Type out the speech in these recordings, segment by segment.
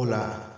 Hola,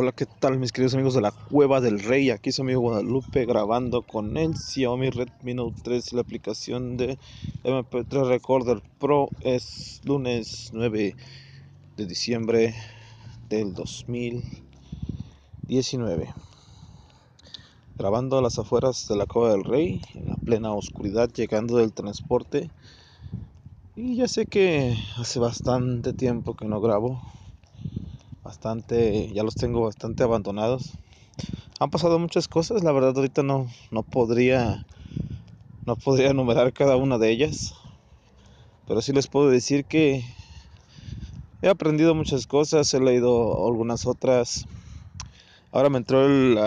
Hola, ¿qué tal mis queridos amigos de la Cueva del Rey? Aquí su amigo Guadalupe grabando con el Xiaomi Redmi Note 3 y la aplicación de MP3 Recorder Pro. Es lunes 9 de diciembre del 2019. Grabando a las afueras de la Cueva del Rey, en la plena oscuridad, llegando del transporte. Y ya sé que hace bastante tiempo que no grabo bastante, ya los tengo bastante abandonados. Han pasado muchas cosas, la verdad ahorita no, no podría, no podría enumerar cada una de ellas, pero sí les puedo decir que he aprendido muchas cosas, he leído algunas otras. Ahora me entró el,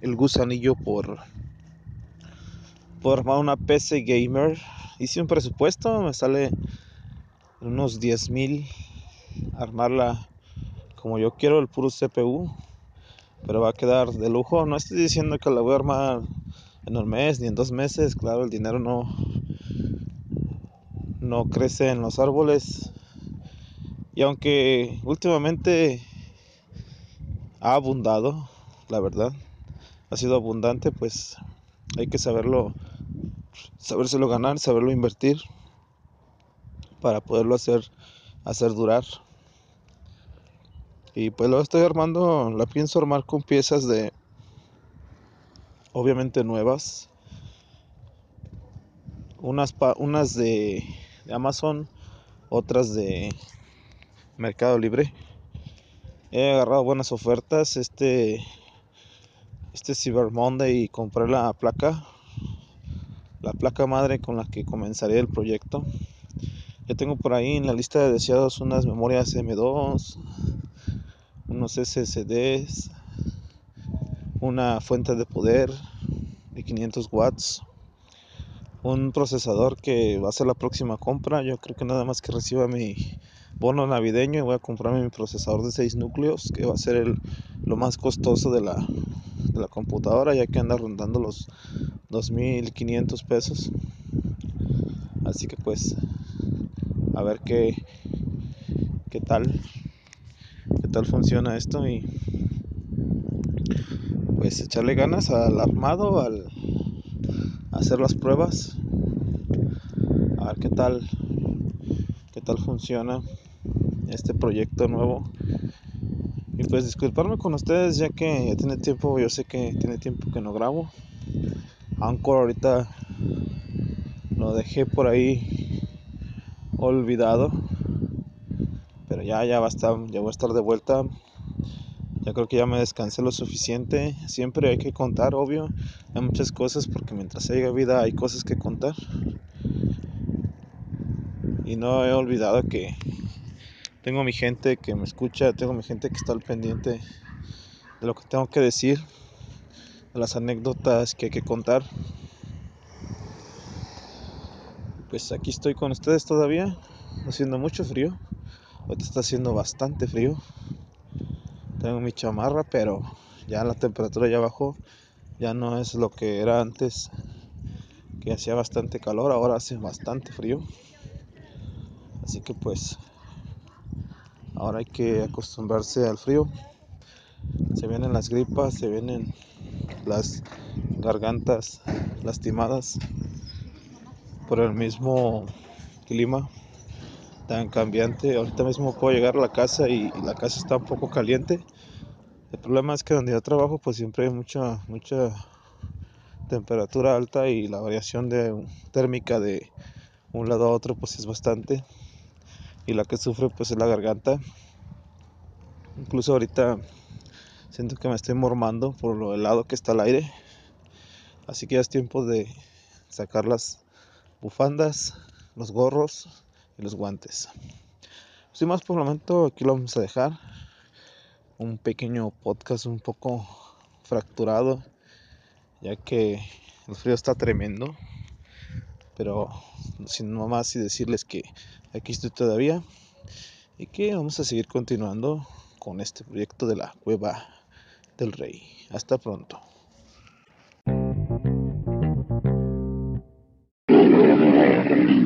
el gusanillo por, por armar una PC gamer. Hice un presupuesto, me sale unos 10 mil armarla como yo quiero el puro CPU, pero va a quedar de lujo. No estoy diciendo que la voy a armar en un mes ni en dos meses, claro, el dinero no, no crece en los árboles. Y aunque últimamente ha abundado, la verdad, ha sido abundante, pues hay que saberlo, sabérselo ganar, saberlo invertir para poderlo hacer, hacer durar. Y pues lo estoy armando, la pienso armar con piezas de, obviamente nuevas. Unas, unas de, Amazon, otras de Mercado Libre. He agarrado buenas ofertas. Este, este Cyber Monday y compré la placa, la placa madre con la que comenzaré el proyecto. Ya tengo por ahí en la lista de deseados unas memorias M2, unos SSDs, una fuente de poder de 500 watts, un procesador que va a ser la próxima compra. Yo creo que nada más que reciba mi bono navideño y voy a comprarme mi procesador de 6 núcleos, que va a ser el, lo más costoso de la, de la computadora, ya que anda rondando los 2.500 pesos. Así que pues, a ver qué, qué tal tal funciona esto y pues echarle ganas al armado, al hacer las pruebas, a ver qué tal, qué tal funciona este proyecto nuevo. Y pues disculparme con ustedes ya que ya tiene tiempo, yo sé que tiene tiempo que no grabo. Anchor ahorita lo dejé por ahí olvidado ya, ya va a estar, ya voy a estar de vuelta. Ya creo que ya me descansé lo suficiente. Siempre hay que contar, obvio. Hay muchas cosas porque mientras haya vida hay cosas que contar. Y no he olvidado que tengo mi gente que me escucha, tengo mi gente que está al pendiente de lo que tengo que decir, de las anécdotas que hay que contar. Pues aquí estoy con ustedes todavía, haciendo mucho frío. Ahorita está haciendo bastante frío. Tengo mi chamarra, pero ya la temperatura ya bajó. Ya no es lo que era antes, que hacía bastante calor. Ahora hace bastante frío. Así que pues ahora hay que acostumbrarse al frío. Se vienen las gripas, se vienen las gargantas lastimadas por el mismo clima tan cambiante. Ahorita mismo puedo llegar a la casa y, la casa está un poco caliente. El problema es que donde yo trabajo pues siempre hay mucha, mucha temperatura alta y la variación térmica de un lado a otro pues es bastante y la que sufre pues es la garganta incluso ahorita siento que me estoy mormando por lo helado que está el aire así que ya es tiempo de sacar las bufandas los gorros los guantes sin más por el momento aquí lo vamos a dejar un pequeño podcast un poco fracturado ya que el frío está tremendo. Pero sin más y decirles que aquí estoy todavía y que vamos a seguir continuando con este proyecto de la cueva del rey. Hasta pronto.